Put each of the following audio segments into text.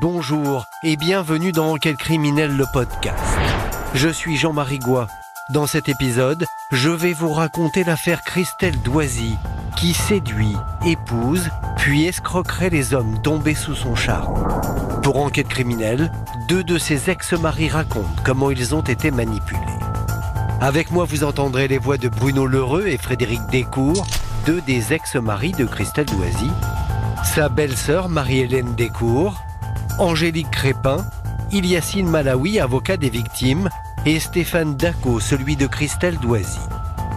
bonjour et bienvenue dans Enquête criminelle le podcast. Je suis Jean-Marie Goua. Dans cet épisode, je vais vous raconter l'affaire Christelle Doisy qui séduit, épouse, puis escroquerait les hommes tombés sous son charme. Pour Enquête criminelle, deux de ses ex-maris racontent comment ils ont été manipulés. Avec moi, vous entendrez les voix de Bruno Lheureux et Frédéric Descours, deux des ex-maris de Christelle Doisy, sa belle-sœur Marie-Hélène Descours, Angélique Crépin, Iliassine Malawi, avocat des victimes, et Stéphane Daco, celui de Christelle Doisy.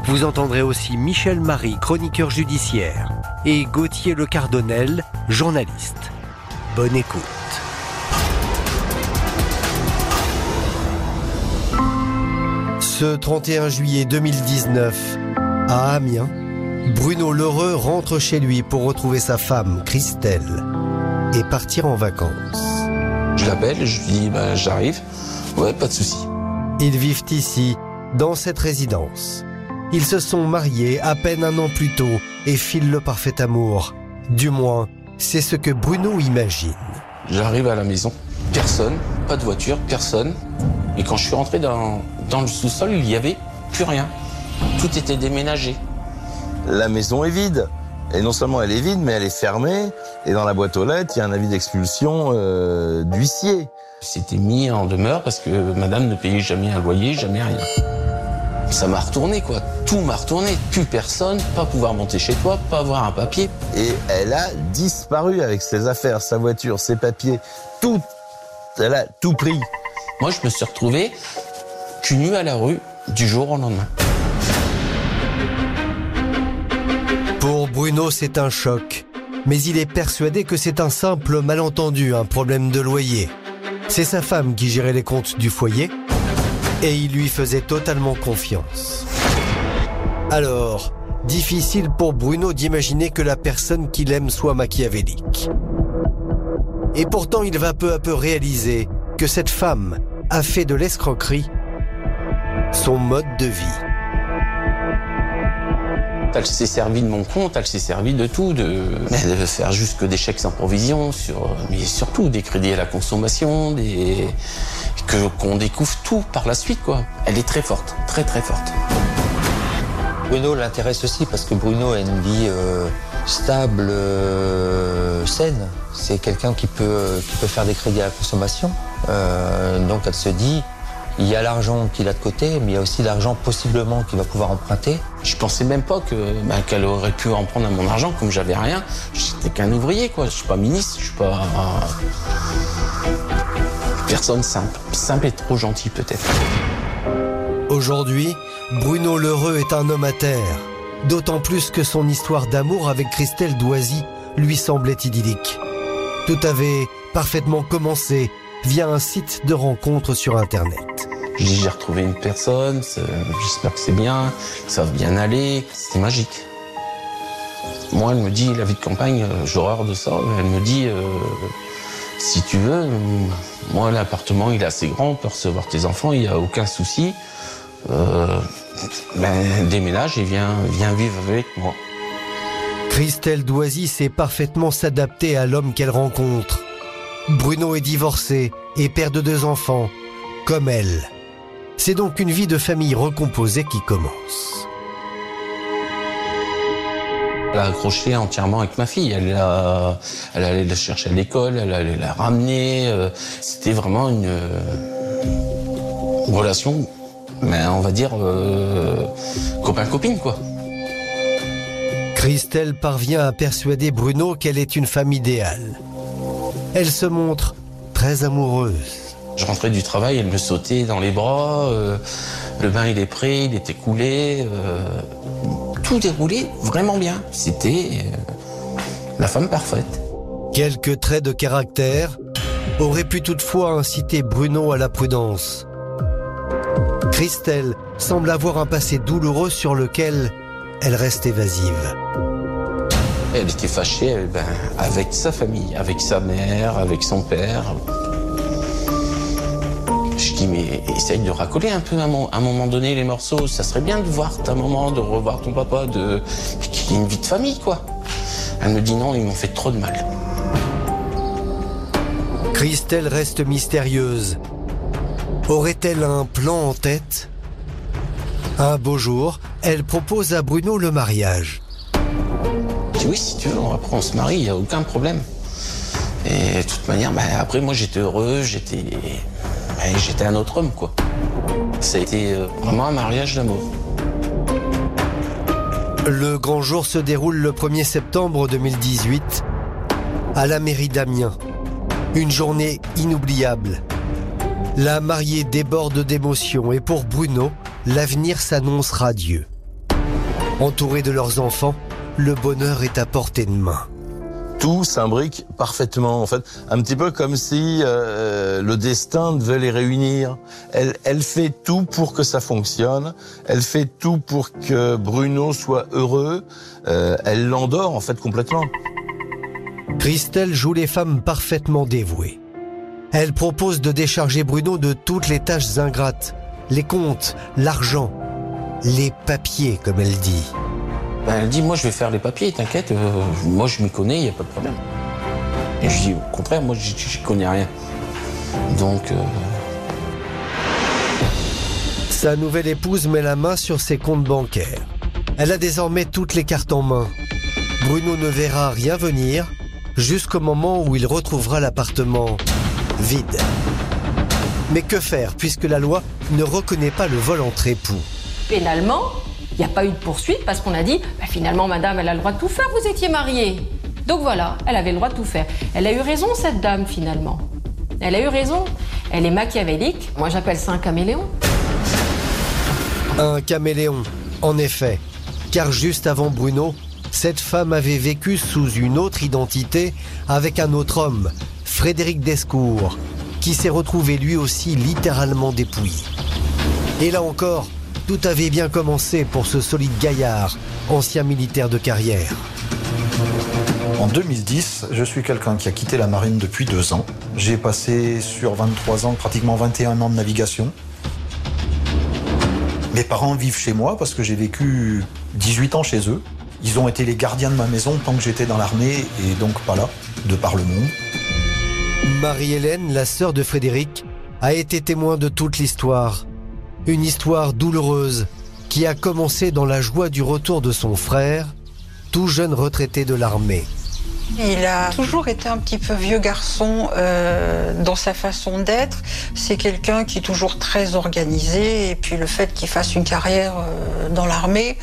Vous entendrez aussi Michel Marie, chroniqueur judiciaire, et Gauthier Le Cardonnel, journaliste. Bonne écoute. Ce 31 juillet 2019, à Amiens, Bruno Lheureux rentre chez lui pour retrouver sa femme, Christelle, et partir en vacances. Je l'appelle, je lui dis bah, j'arrive. Ouais, pas de souci. Ils vivent ici, dans cette résidence. Ils se sont mariés à peine un an plus tôt et filent le parfait amour. Du moins, c'est ce que Bruno imagine. J'arrive à la maison, personne, pas de voiture, personne. Et quand je suis rentré dans, dans le sous-sol, il n'y avait plus rien. Tout était déménagé. La maison est vide. Et non seulement elle est vide, mais elle est fermée. Et dans la boîte aux lettres, il y a un avis d'expulsion euh, d'huissier. C'était mis en demeure parce que madame ne payait jamais un loyer, jamais rien. Ça m'a retourné, quoi. Tout m'a retourné. Plus personne, pas pouvoir monter chez toi, pas avoir un papier. Et elle a disparu avec ses affaires, sa voiture, ses papiers, tout. Elle a tout pris. Moi, je me suis retrouvé cul nu à la rue du jour au lendemain. Bruno, c'est un choc. Mais il est persuadé que c'est un simple malentendu, un problème de loyer. C'est sa femme qui gérait les comptes du foyer et il lui faisait totalement confiance. Alors, difficile pour Bruno d'imaginer que la personne qu'il aime soit machiavélique. Et pourtant, il va peu à peu réaliser que cette femme a fait de l'escroquerie son mode de vie. Elle s'est servie de mon compte, elle s'est servie de tout, de, de faire jusque des chèques sans provision, mais surtout des crédits à la consommation, que, qu'on découvre tout par la suite, quoi. Elle est très forte, très très forte. Bruno l'intéresse aussi parce que Bruno a une vie euh, stable, euh, saine. C'est quelqu'un qui peut, qui peut faire des crédits à la consommation. Euh, donc elle se dit, il y a l'argent qu'il a de côté, mais il y a aussi l'argent possiblement qu'il va pouvoir emprunter. Je pensais même pas que bah, qu'elle aurait pu en prendre à mon argent, comme j'avais rien. J'étais qu'un ouvrier, quoi. Je suis pas ministre, je suis pas personne simple, simple et trop gentil peut-être. Aujourd'hui, Bruno Lheureux est un homme à terre. D'autant plus que son histoire d'amour avec Christelle Doisy lui semblait idyllique. Tout avait parfaitement commencé via un site de rencontre sur Internet. Je dis j'ai retrouvé une personne, j'espère que c'est bien, que ça va bien aller, c'est magique. Moi, elle me dit, la vie de campagne, euh, j'ai horreur de ça, elle me dit, euh, si tu veux, moi, l'appartement, il est assez grand, on peut recevoir tes enfants, il n'y a aucun souci. Euh, ben, déménage et viens, viens vivre avec moi. Christelle Doisy sait parfaitement s'adapter à l'homme qu'elle rencontre. Bruno est divorcé et père de deux enfants, comme elle. C'est donc une vie de famille recomposée qui commence. Elle a accroché entièrement avec ma fille. Elle, a, elle allait la chercher à l'école, elle allait la ramener. euh, C'était vraiment une, euh, relation, mais on va dire euh, copain-copine, quoi. Christelle parvient à persuader Bruno qu'elle est une femme idéale. Elle se montre très amoureuse. Je rentrais du travail, elle me sautait dans les bras. euh, le bain, il est prêt, il était coulé. euh, tout déroulait vraiment bien. C'était euh, la femme parfaite. Quelques traits de caractère auraient pu toutefois inciter Bruno à la prudence. Christelle semble avoir un passé douloureux sur lequel elle reste évasive. Elle était fâchée elle, ben, avec sa famille, avec sa mère, avec son père. Je dis, mais essaye de racoler un peu à un, moment donné les morceaux. Ça serait bien de voir ta maman, de revoir ton papa, de qu'il ait une vie de famille, quoi. Elle me dit non, ils m'ont fait trop de mal. Christelle reste mystérieuse. Aurait-elle un plan en tête? Un beau jour, elle propose à Bruno le mariage. Oui, si tu veux, après on se marie, il n'y a aucun problème. Et de toute manière, bah, après moi j'étais heureux, j'étais j'étais un autre homme quoi. Ça a été euh, vraiment un mariage d'amour. Le grand jour se déroule le 1er septembre 2018 à la mairie d'Amiens. Une journée inoubliable. La mariée déborde d'émotions et pour Bruno, l'avenir s'annonce radieux. Entourés de leurs enfants, le bonheur est à portée de main. Tout s'imbrique parfaitement, en fait. Un petit peu comme si euh, le destin devait les réunir. Elle, elle fait tout pour que ça fonctionne. Elle fait tout pour que Bruno soit heureux. Euh, elle l'endort, en fait, complètement. Christelle joue les femmes parfaitement dévouées. Elle propose de décharger Bruno de toutes les tâches ingrates, les comptes, l'argent, les papiers, comme elle dit. Ben, elle dit moi je vais faire les papiers, t'inquiète, euh, moi je m'y connais, il n'y a pas de problème. Et je dis au contraire, moi je connais rien. Donc euh, Sa nouvelle épouse met la main sur ses comptes bancaires. Elle a désormais toutes les cartes en main. Bruno ne verra rien venir jusqu'au moment où il retrouvera l'appartement vide. Mais que faire puisque la loi ne reconnaît pas le vol entre époux? Pénalement, il n'y a pas eu de poursuite parce qu'on a dit bah, finalement, madame, elle a le droit de tout faire, vous étiez mariée. Donc voilà, elle avait le droit de tout faire. Elle a eu raison, cette dame, finalement. Elle a eu raison. Elle est machiavélique. Moi, j'appelle ça un caméléon. Un caméléon, en effet. Car juste avant Bruno, cette femme avait vécu sous une autre identité avec un autre homme, Frédéric Descours, qui s'est retrouvé lui aussi littéralement dépouillé. Et là encore, tout avait bien commencé pour ce solide gaillard, ancien militaire de carrière. En 2010, je suis quelqu'un qui a quitté la marine depuis deux ans. J'ai passé sur 23 ans, pratiquement 21 ans de navigation. Mes parents vivent chez moi parce que j'ai vécu 18 ans chez eux. Ils ont été les gardiens de ma maison tant que j'étais dans l'armée et donc pas là, de par le monde. Marie-Hélène, la sœur de Frédéric, a été témoin de toute l'histoire. Une histoire douloureuse qui a commencé dans la joie du retour de son frère, tout jeune retraité de l'armée. Il a toujours été un petit peu vieux garçon euh, dans sa façon d'être. C'est quelqu'un qui est toujours très organisé et puis le fait qu'il fasse une carrière euh, dans l'armée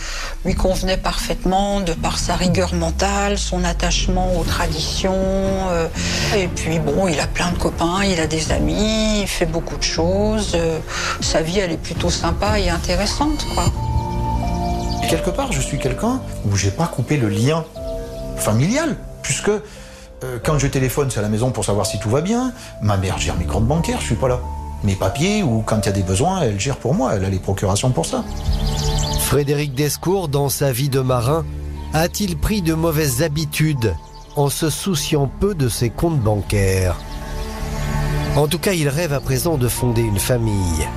lui convenait parfaitement de par sa rigueur mentale, son attachement aux traditions. euh, et puis bon, il a plein de copains, il a des amis, il fait beaucoup de choses. sa vie, elle est plutôt sympa et intéressante. Quelque part, je suis quelqu'un où j'ai pas coupé le lien familial, puisque euh, quand je téléphone, c'est à la maison pour savoir si tout va bien. Ma mère gère mes comptes bancaires, je suis pas là. Mes papiers, ou quand il y a des besoins, elle gère pour moi, elle a les procurations pour ça. Frédéric Descours, dans sa vie de marin, a-t-il pris de mauvaises habitudes en se souciant peu de ses comptes bancaires? En tout cas, il rêve à présent de fonder une famille.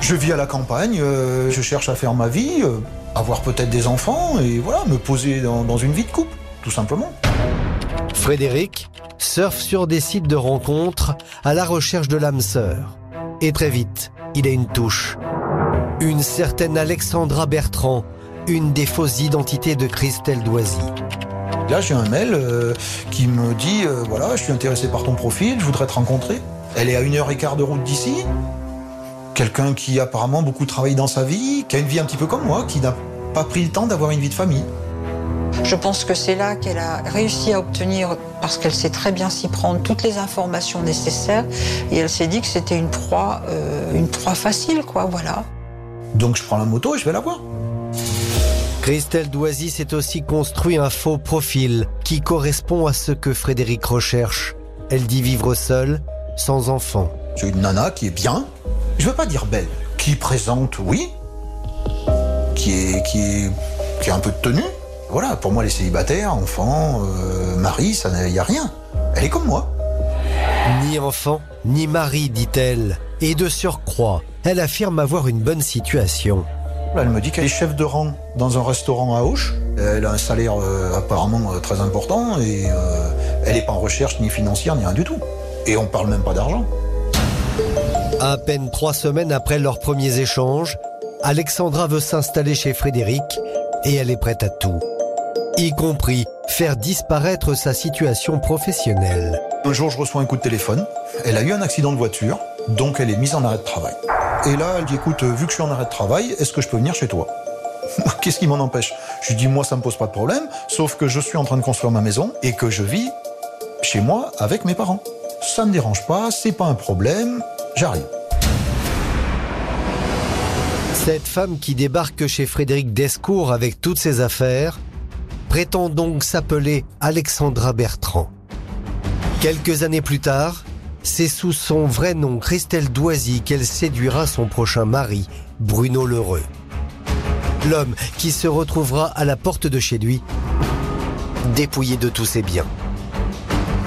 Je vis à la campagne, euh, je cherche à faire ma vie, euh, avoir peut-être des enfants, et voilà, me poser dans, dans une vie de couple, tout simplement. Frédéric surfe sur des sites de rencontres à la recherche de l'âme sœur. Et très vite, il a une touche. Une certaine Alexandra Bertrand, une des fausses identités de Christelle Doisy. Là, j'ai un mail euh, qui me dit euh, voilà, je suis intéressé par ton profil, je voudrais te rencontrer. Elle est à une heure et quart de route d'ici. Quelqu'un qui apparemment beaucoup travaillé dans sa vie, qui a une vie un petit peu comme moi, qui n'a pas pris le temps d'avoir une vie de famille. Je pense que c'est là qu'elle a réussi à obtenir, parce qu'elle sait très bien s'y prendre, toutes les informations nécessaires. Et elle s'est dit que c'était une proie, euh, une proie facile, quoi, voilà. Donc je prends la moto et je vais la voir. Christelle Doisy s'est aussi construit un faux profil qui correspond à ce que Frédéric recherche. Elle dit vivre seule, sans enfant. J'ai une nana qui est bien, je veux pas dire belle, qui présente, oui, qui est, qui est, qui a un peu de tenue. Voilà, pour moi les célibataires, enfants, euh, mari, ça il y a rien. Elle est comme moi. Ni enfant, ni mari, dit-elle. Et de surcroît, elle affirme avoir une bonne situation. Elle me dit qu'elle est chef de rang dans un restaurant à Auch. Elle a un salaire euh, apparemment euh, très important et euh, elle n'est pas en recherche ni financière ni rien du tout. Et on parle même pas d'argent. À peine trois semaines après leurs premiers échanges, Alexandra veut s'installer chez Frédéric et elle est prête à tout, y compris faire disparaître sa situation professionnelle. Un jour, je reçois un coup de téléphone. Elle a eu un accident de voiture, donc elle est mise en arrêt de travail. Et là, elle dit écoute, vu que je suis en arrêt de travail, est-ce que je peux venir chez toi? Qu'est-ce qui m'en empêche? Je lui dis moi, ça me pose pas de problème, sauf que je suis en train de construire ma maison et que je vis chez moi avec mes parents. Ça me dérange pas, c'est pas un problème, j'arrive. Cette femme qui débarque chez Frédéric Descours avec toutes ses affaires prétend donc s'appeler Alexandra Bertrand. Quelques années plus tard, c'est sous son vrai nom Christelle Doisy qu'elle séduira son prochain mari, Bruno Lheureux. L'homme qui se retrouvera à la porte de chez lui, dépouillé de tous ses biens.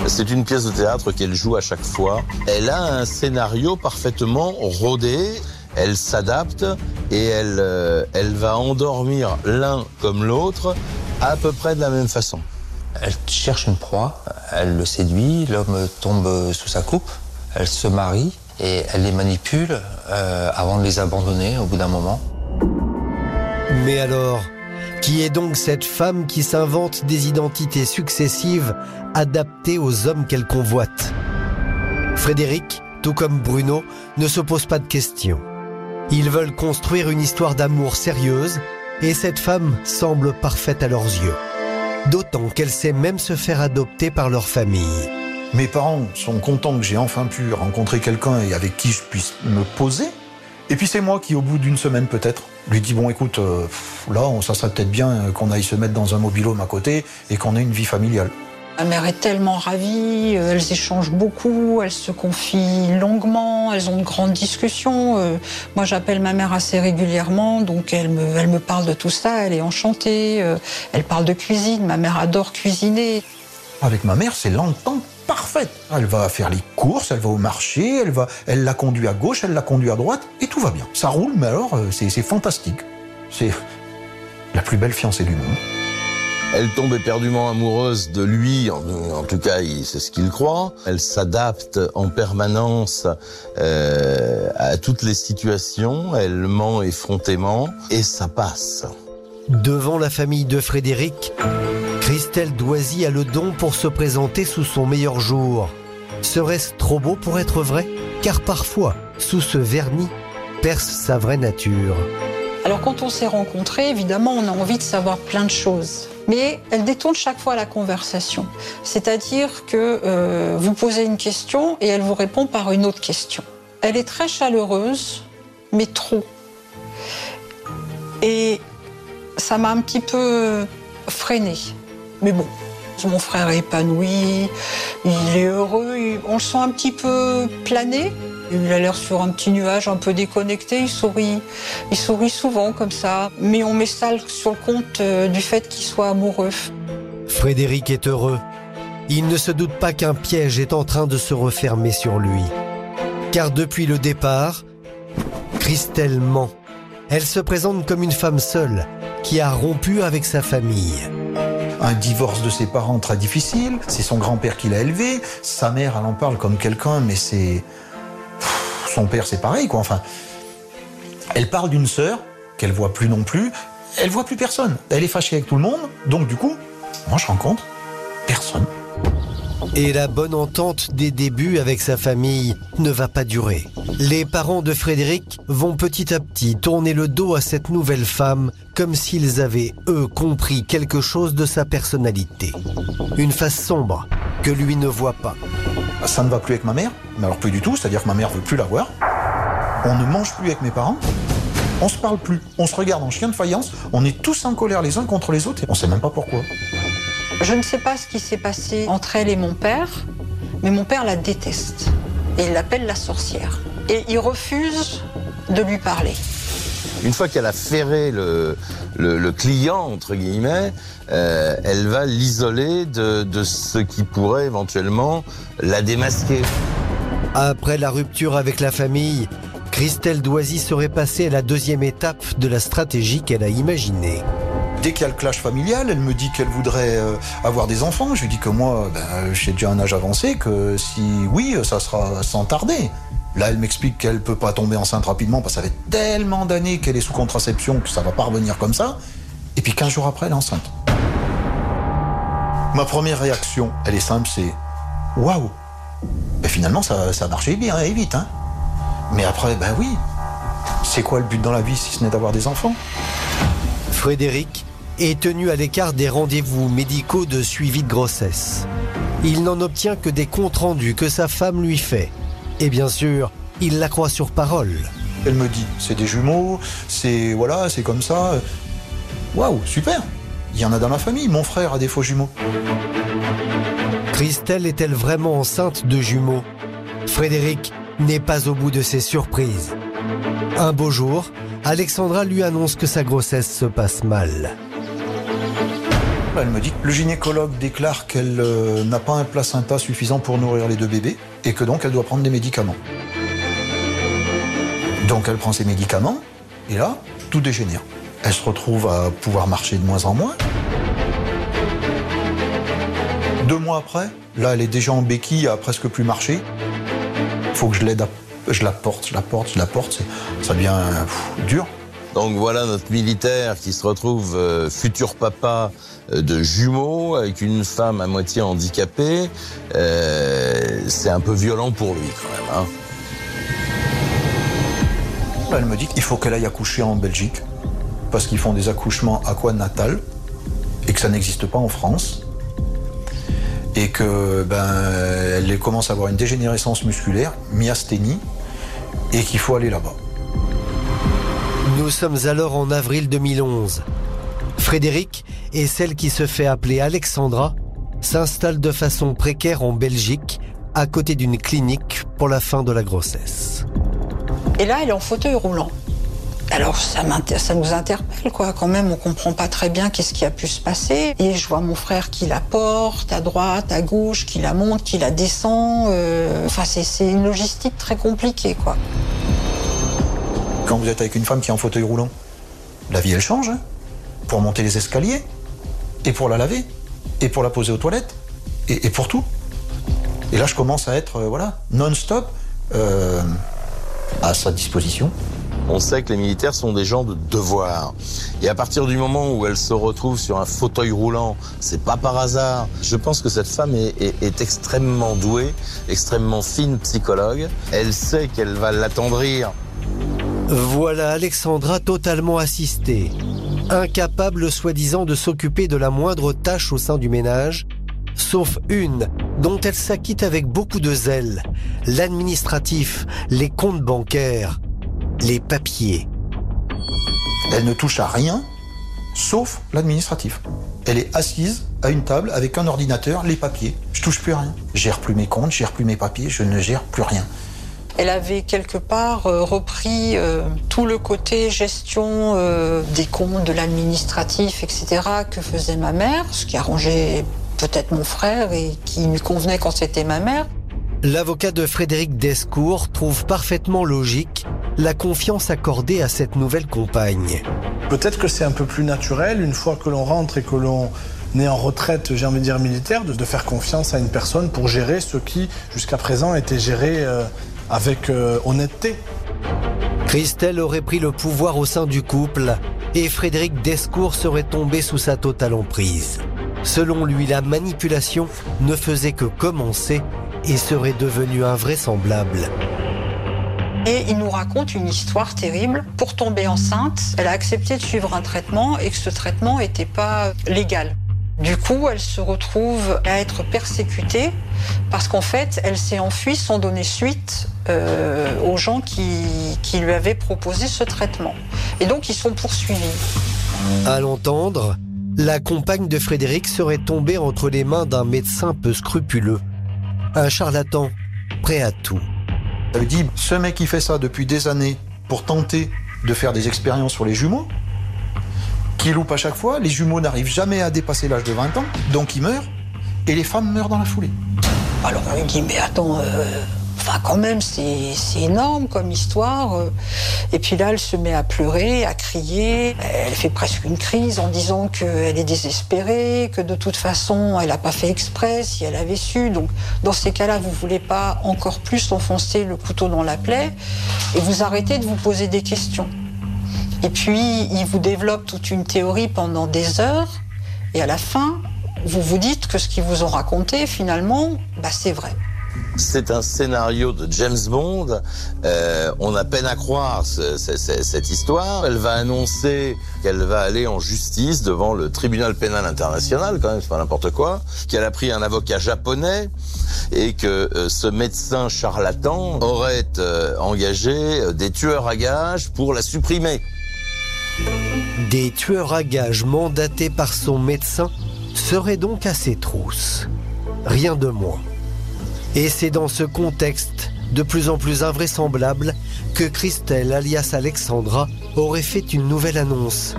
C'est une pièce de théâtre qu'elle joue à chaque fois. Elle a un scénario parfaitement rodé. Elle s'adapte et elle, euh, elle va endormir l'un comme l'autre à peu près de la même façon. Elle cherche une proie, elle le séduit, l'homme tombe sous sa coupe, elle se marie et elle les manipule euh, avant de les abandonner au bout d'un moment. Mais alors, qui est donc cette femme qui s'invente des identités successives adaptées aux hommes qu'elle convoite? Frédéric, tout comme Bruno, ne se pose pas de questions. Ils veulent construire une histoire d'amour sérieuse et cette femme semble parfaite à leurs yeux. D'autant qu'elle sait même se faire adopter par leur famille. Mes parents sont contents que j'ai enfin pu rencontrer quelqu'un et avec qui je puisse me poser. Et puis c'est moi qui, au bout d'une semaine peut-être, lui dis bon écoute, euh, là ça serait peut-être bien qu'on aille se mettre dans un mobilhome à côté et qu'on ait une vie familiale. Ma mère est tellement ravie, euh, elles échangent beaucoup, elles se confient longuement, elles ont de grandes discussions. Euh, moi, j'appelle ma mère assez régulièrement, donc elle me, parle de tout ça, elle est enchantée. Euh, elle parle de cuisine, ma mère adore cuisiner. Avec ma mère, c'est l'entente parfaite. Elle va faire les courses, elle va au marché, elle, va, elle la conduit à gauche, elle la conduit à droite, et tout va bien. Ça roule, mais alors, c'est fantastique. C'est la plus belle fiancée du monde. Elle tombe éperdument amoureuse de lui, en, tout cas c'est ce qu'il croit. Elle s'adapte en permanence euh, à toutes les situations, elle ment effrontément et ça passe. Devant la famille de Frédéric, Christelle Doisy a le don pour se présenter sous son meilleur jour. Serait-ce trop beau pour être vrai? Car parfois, sous ce vernis, perce sa vraie nature. Alors quand on s'est rencontrés, évidemment, on a envie de savoir plein de choses. Mais elle détourne chaque fois la conversation. C'est-à-dire que euh, vous posez une question et elle vous répond par une autre question. Elle est très chaleureuse, mais trop. Et ça m'a un petit peu freinée. Mais bon, mon frère est épanoui, il est heureux, on le sent un petit peu plané. Il a l'air sur un petit nuage un peu déconnecté, il sourit, il sourit souvent comme ça. Mais on met ça sur le compte euh, du fait qu'il soit amoureux. Frédéric est heureux. Il ne se doute pas qu'un piège est en train de se refermer sur lui. Car depuis le départ, Christelle ment. Elle se présente comme une femme seule qui a rompu avec sa famille. Un divorce de ses parents très difficile, c'est son grand-père qui l'a élevé, sa mère elle en parle comme quelqu'un mais c'est son père c'est pareil quoi. Enfin, elle parle d'une sœur qu'elle voit plus non plus, elle voit plus personne. Elle est fâchée avec tout le monde, donc du coup, moi je rencontre personne. Et la bonne entente des débuts avec sa famille ne va pas durer. Les parents de Frédéric vont petit à petit tourner le dos à cette nouvelle femme comme s'ils avaient, eux, compris quelque chose de sa personnalité. Une face sombre que lui ne voit pas. Ça ne va plus avec ma mère, mais alors plus du tout, c'est-à-dire que ma mère veut plus la voir. On ne mange plus avec mes parents. On se parle plus. On se regarde en chien de faïence. On est tous en colère les uns contre les autres et on sait même pas pourquoi. Je ne sais pas ce qui s'est passé entre elle et mon père, mais mon père la déteste. Et il l'appelle la sorcière. Et il refuse de lui parler. Une fois qu'elle a ferré le, le, le, client, entre guillemets, euh, elle va l'isoler de, de ce qui pourrait éventuellement la démasquer. Après la rupture avec la famille, Christelle Doisy serait passée à la deuxième étape de la stratégie qu'elle a imaginée. dès qu'il y a le clash familial, elle me dit qu'elle voudrait euh, avoir des enfants. Je lui dis que moi, ben, j'ai déjà un âge avancé, que si oui, ça sera sans tarder. Là, elle m'explique qu'elle peut pas tomber enceinte rapidement parce que ça fait tellement d'années qu'elle est sous contraception que ça va pas revenir comme ça. Et puis 15 jours après, elle est enceinte. Ma première réaction, elle est simple, c'est waouh. Ben, finalement, ça, ça a marché bien et vite. Hein. Mais après, ben oui, c'est quoi le but dans la vie si ce n'est d'avoir des enfants? Frédéric est tenu à l'écart des rendez-vous médicaux de suivi de grossesse. Il n'en obtient que des comptes rendus que sa femme lui fait. Et bien sûr, il la croit sur parole. Elle me dit, c'est des jumeaux, c'est voilà, c'est comme ça. Waouh, super. Il y en a dans la famille, mon frère a des faux jumeaux. Christelle est-elle vraiment enceinte de jumeaux? Frédéric n'est pas au bout de ses surprises. Un beau jour, Alexandra lui annonce que sa grossesse se passe mal. Elle me dit le gynécologue déclare qu'elle euh, n'a pas un placenta suffisant pour nourrir les deux bébés et que donc elle doit prendre des médicaments. Donc elle prend ses médicaments et là, tout dégénère. Elle se retrouve à pouvoir marcher de moins en moins. Deux mois après, là, elle est déjà en béquille, à presque plus marcher. Faut que je l'aide, je la porte, je la porte, je la porte. Ça devient dur. Donc voilà notre militaire qui se retrouve euh, futur papa euh, de jumeaux avec une femme à moitié handicapée. Euh, c'est un peu violent pour lui quand même. Hein. Elle me dit qu'il faut qu'elle aille accoucher en Belgique parce qu'ils font des accouchements aquanatales et que ça n'existe pas en France et que ben elle commence à avoir une dégénérescence musculaire, myasthénie, et qu'il faut aller là-bas. Nous sommes alors en avril 2011. Frédéric et celle qui se fait appeler Alexandra s'installe de façon précaire en Belgique, à côté d'une clinique pour la fin de la grossesse. Et là, elle est en fauteuil roulant. Alors ça, nous interpelle quoi. Quand même, on comprend pas très bien qu'est-ce qui a pu se passer. Et je vois mon frère qui la porte à droite, à gauche, qui la monte, qui la descend. Euh... Enfin, c'est une logistique très compliquée quoi. Quand vous êtes avec une femme qui est en fauteuil roulant, la vie elle change. Hein pour monter les escaliers, et pour la laver, et pour la poser aux toilettes, et, pour tout. Et là, je commence à être, euh, voilà, non-stop euh, à sa disposition. On sait que les militaires sont des gens de devoir. Et à partir du moment où elle se retrouve sur un fauteuil roulant, c'est pas par hasard. Je pense que cette femme est extrêmement douée, extrêmement fine psychologue. Elle sait qu'elle va l'attendrir. Voilà Alexandra totalement assistée, incapable soi-disant de s'occuper de la moindre tâche au sein du ménage, sauf une dont elle s'acquitte avec beaucoup de zèle, l'administratif, les comptes bancaires, les papiers. Elle ne touche à rien, sauf l'administratif. Elle est assise à une table avec un ordinateur, les papiers. Je touche plus rien. Je gère plus mes comptes, je gère plus mes papiers, je ne gère plus rien. Elle avait quelque part euh, repris euh, tout le côté gestion euh, des comptes, de l'administratif, etc. que faisait ma mère, ce qui arrangeait peut-être mon frère et qui lui convenait quand c'était ma mère. L'avocat de Frédéric Descours trouve parfaitement logique la confiance accordée à cette nouvelle compagne. Peut-être que c'est un peu plus naturel une fois que l'on rentre et que l'on est en retraite, j'ai envie de dire militaire, de, de, faire confiance à une personne pour gérer ce qui jusqu'à présent était géré euh, avec euh, honnêteté. Christelle aurait pris le pouvoir au sein du couple et Frédéric Descours serait tombé sous sa totale emprise. Selon lui, la manipulation ne faisait que commencer et serait devenue invraisemblable. Et il nous raconte une histoire terrible. Pour tomber enceinte, elle a accepté de suivre un traitement et que ce traitement n'était pas légal. Du coup, elle se retrouve à être persécutée parce qu'en fait, elle s'est enfuie sans donner suite euh, aux gens qui, qui, lui avaient proposé ce traitement. Et donc, ils sont poursuivis. À l'entendre, la compagne de Frédéric serait tombée entre les mains d'un médecin peu scrupuleux. Un charlatan, prêt à tout. Elle me dit, ce mec qui fait ça depuis des années pour tenter de faire des expériences sur les jumeaux, qui loupe à chaque fois, les jumeaux n'arrivent jamais à dépasser l'âge de 20 ans, donc ils meurent, et les femmes meurent dans la foulée. Alors on lui dit, mais attends, euh, quand même, c'est énorme comme histoire. Et puis là, elle se met à pleurer, à crier. Elle fait presque une crise en disant qu'elle est désespérée, que de toute façon, elle n'a pas fait exprès si elle avait su. Donc, dans ces cas-là, vous voulez pas encore plus enfoncer le couteau dans la plaie et vous arrêtez de vous poser des questions. Et puis, il vous développe toute une théorie pendant des heures. Et à la fin, vous vous dites que ce qu'ils vous ont raconté, finalement, bah, c'est vrai. C'est un scénario de James Bond. Euh, on a peine à croire ce, ce, cette histoire. Elle va annoncer qu'elle va aller en justice devant le tribunal pénal international, quand même, c'est pas n'importe quoi. Qu'elle a pris un avocat japonais et que euh, ce médecin charlatan aurait euh, engagé des tueurs à gages pour la supprimer. Des tueurs à gages mandatés par son médecin seraient donc à ses trousses. Rien de moins. Et c'est dans ce contexte de plus en plus invraisemblable que Christelle, alias Alexandra, aurait fait une nouvelle annonce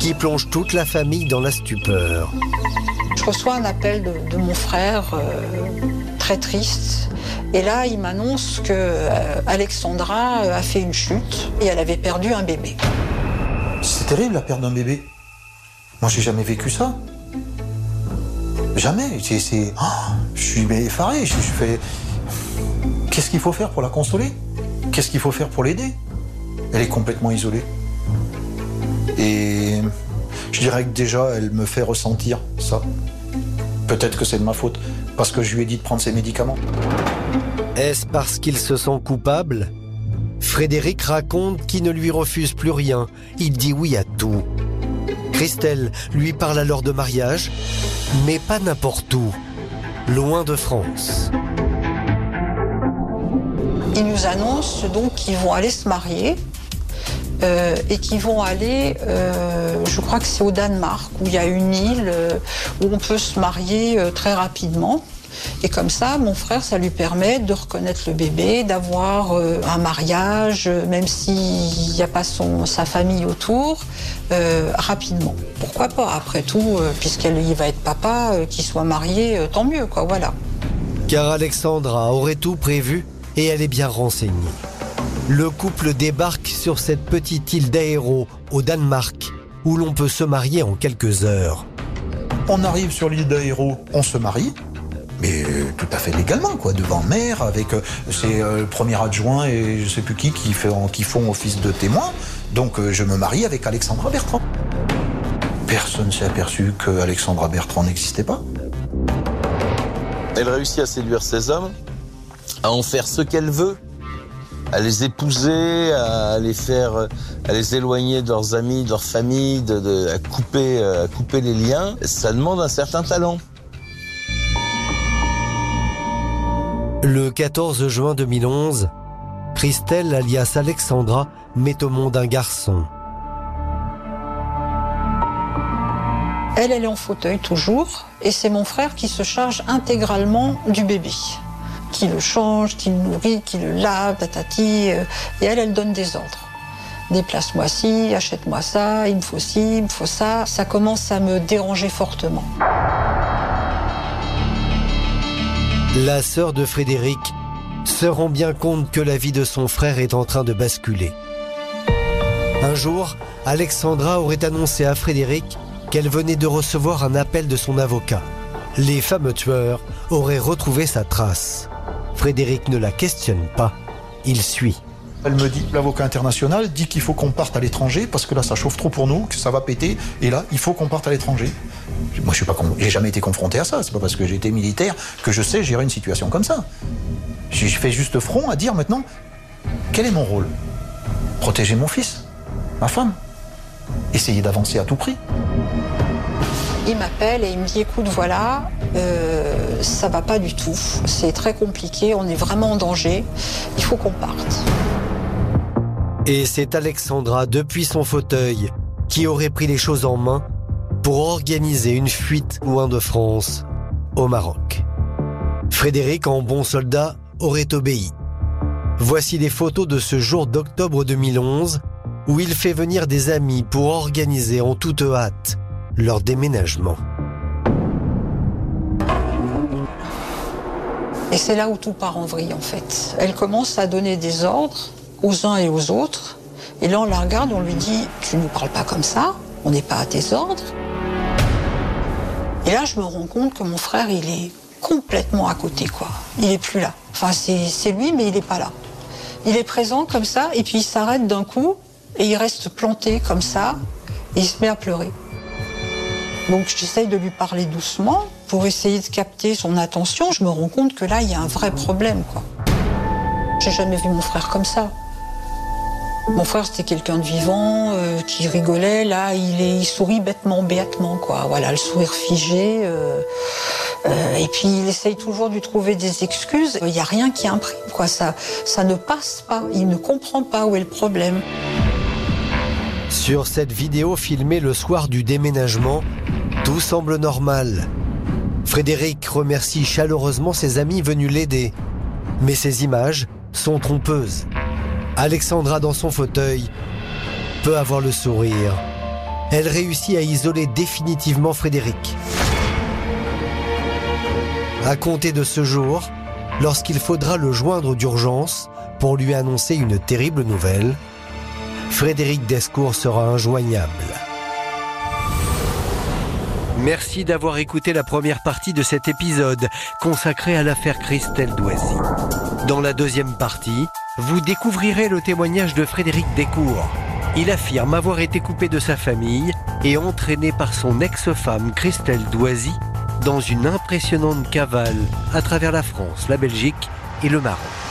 qui plonge toute la famille dans la stupeur. Je reçois un appel de, mon frère, euh, très triste. Et là, il m'annonce que euh, Alexandra a fait une chute et elle avait perdu un bébé. C'est terrible la perte d'un bébé. Moi, j'ai jamais vécu ça. Jamais. C'est, oh, je suis effaré. Je, fais. Qu'est-ce qu'il faut faire pour la consoler? Qu'est-ce qu'il faut faire pour l'aider? Elle est complètement isolée. Et je dirais que déjà, elle me fait ressentir ça. Peut-être que c'est de ma faute, parce que je lui ai dit de prendre ses médicaments. Est-ce parce qu'il se sent coupable Frédéric raconte qu'il ne lui refuse plus rien. Il dit oui à tout. Christelle lui parle alors de mariage, mais pas n'importe où, loin de France. Ils nous annoncent donc qu'ils vont aller se marier euh, et qu'ils vont aller, euh, je crois que c'est au Danemark, où il y a une île euh, où on peut se marier très rapidement. Et comme ça, mon frère, ça lui permet de reconnaître le bébé, d'avoir euh, un mariage, euh, même s'il n'y a pas son, sa famille autour, euh, rapidement. Pourquoi pas Après tout, euh, puisqu'il va être papa, euh, qu'il soit marié, euh, tant mieux, quoi, voilà. Car Alexandra aurait tout prévu et elle est bien renseignée. Le couple débarque sur cette petite île d'Aéro, au Danemark, où l'on peut se marier en quelques heures. On arrive sur l'île d'Aéro, on se marie. Mais euh, tout à fait légalement, quoi, devant maire, avec euh, c'est euh, le premier adjoint et je sais plus qui qui, font office de témoin. Donc euh, je me marie avec Alexandra Bertrand. Personne s'est aperçu que Alexandra Bertrand n'existait pas. Elle réussit à séduire ces hommes, à en faire ce qu'elle veut, à les épouser, à les faire, à les éloigner de leurs amis, de leur famille, de, couper, euh, à couper les liens. Ça demande un certain talent. Le 14 juin 2011, Christelle, alias Alexandra, met au monde un garçon. Elle, elle est en fauteuil toujours, et c'est mon frère qui se charge intégralement du bébé. Qui le change, qui le nourrit, qui le lave, tatati, euh, et elle, elle donne des ordres. Déplace-moi ci, achète-moi ça, il me faut ci, il me faut ça. Ça commence à me déranger fortement. La sœur de Frédéric se rend bien compte que la vie de son frère est en train de basculer. Un jour, Alexandra aurait annoncé à Frédéric qu'elle venait de recevoir un appel de son avocat. Les fameux tueurs auraient retrouvé sa trace. Frédéric ne la questionne pas. Il suit. Elle me dit, l'avocat international dit qu'il faut qu'on parte à l'étranger parce que là ça chauffe trop pour nous, que ça va péter, et là il faut qu'on parte à l'étranger. Moi je suis pas, con- j'ai jamais été confronté à ça. C'est pas parce que j'ai été militaire que je sais gérer une situation comme ça. J'ai fait juste front à dire maintenant, quel est mon rôle? Protéger mon fils, ma femme, essayer d'avancer à tout prix. Il m'appelle et il me dit écoute voilà, euh, ça va pas du tout, c'est très compliqué, on est vraiment en danger, il faut qu'on parte. Et c'est Alexandra, depuis son fauteuil, qui aurait pris les choses en main pour organiser une fuite loin de France, au Maroc. Frédéric, en bon soldat, aurait obéi. Voici les photos de ce jour d'octobre 2011 où il fait venir des amis pour organiser en toute hâte leur déménagement. Et c'est là où tout part en vrille en fait. Elle commence à donner des ordres aux uns et aux autres. Et là on la regarde, on lui dit Tu ne nous parles pas comme ça, on n'est pas à tes ordres. Et là je me rends compte que mon frère il est complètement à côté quoi. Il est plus là. Enfin c'est lui mais il n'est pas là. Il est présent comme ça et puis il s'arrête d'un coup et il reste planté comme ça et il se met à pleurer. Donc j'essaye de lui parler doucement pour essayer de capter son attention. Je me rends compte que là, il y a un vrai problème. quoi. J'ai jamais vu mon frère comme ça. Mon frère, c'était quelqu'un de vivant, euh, qui rigolait. Là, il, est, sourit bêtement, béatement, quoi. Voilà, le sourire figé. euh, euh, et puis, il essaye toujours de trouver des excuses. Il n'y a rien qui imprime, quoi. Ça, ça ne passe pas. Il ne comprend pas où est le problème. Sur cette vidéo filmée le soir du déménagement, tout semble normal. Frédéric remercie chaleureusement ses amis venus l'aider. Mais ces images sont trompeuses. Alexandra dans son fauteuil peut avoir le sourire. Elle réussit à isoler définitivement Frédéric. À compter de ce jour, lorsqu'il faudra le joindre d'urgence pour lui annoncer une terrible nouvelle, Frédéric Descours sera injoignable. Merci d'avoir écouté la première partie de cet épisode consacré à l'affaire Christelle Doisy. Dans la deuxième partie, vous découvrirez le témoignage de Frédéric Descours. Il affirme avoir été coupé de sa famille et entraîné par son ex-femme Christelle Doisy dans une impressionnante cavale à travers la France, la Belgique et le Maroc.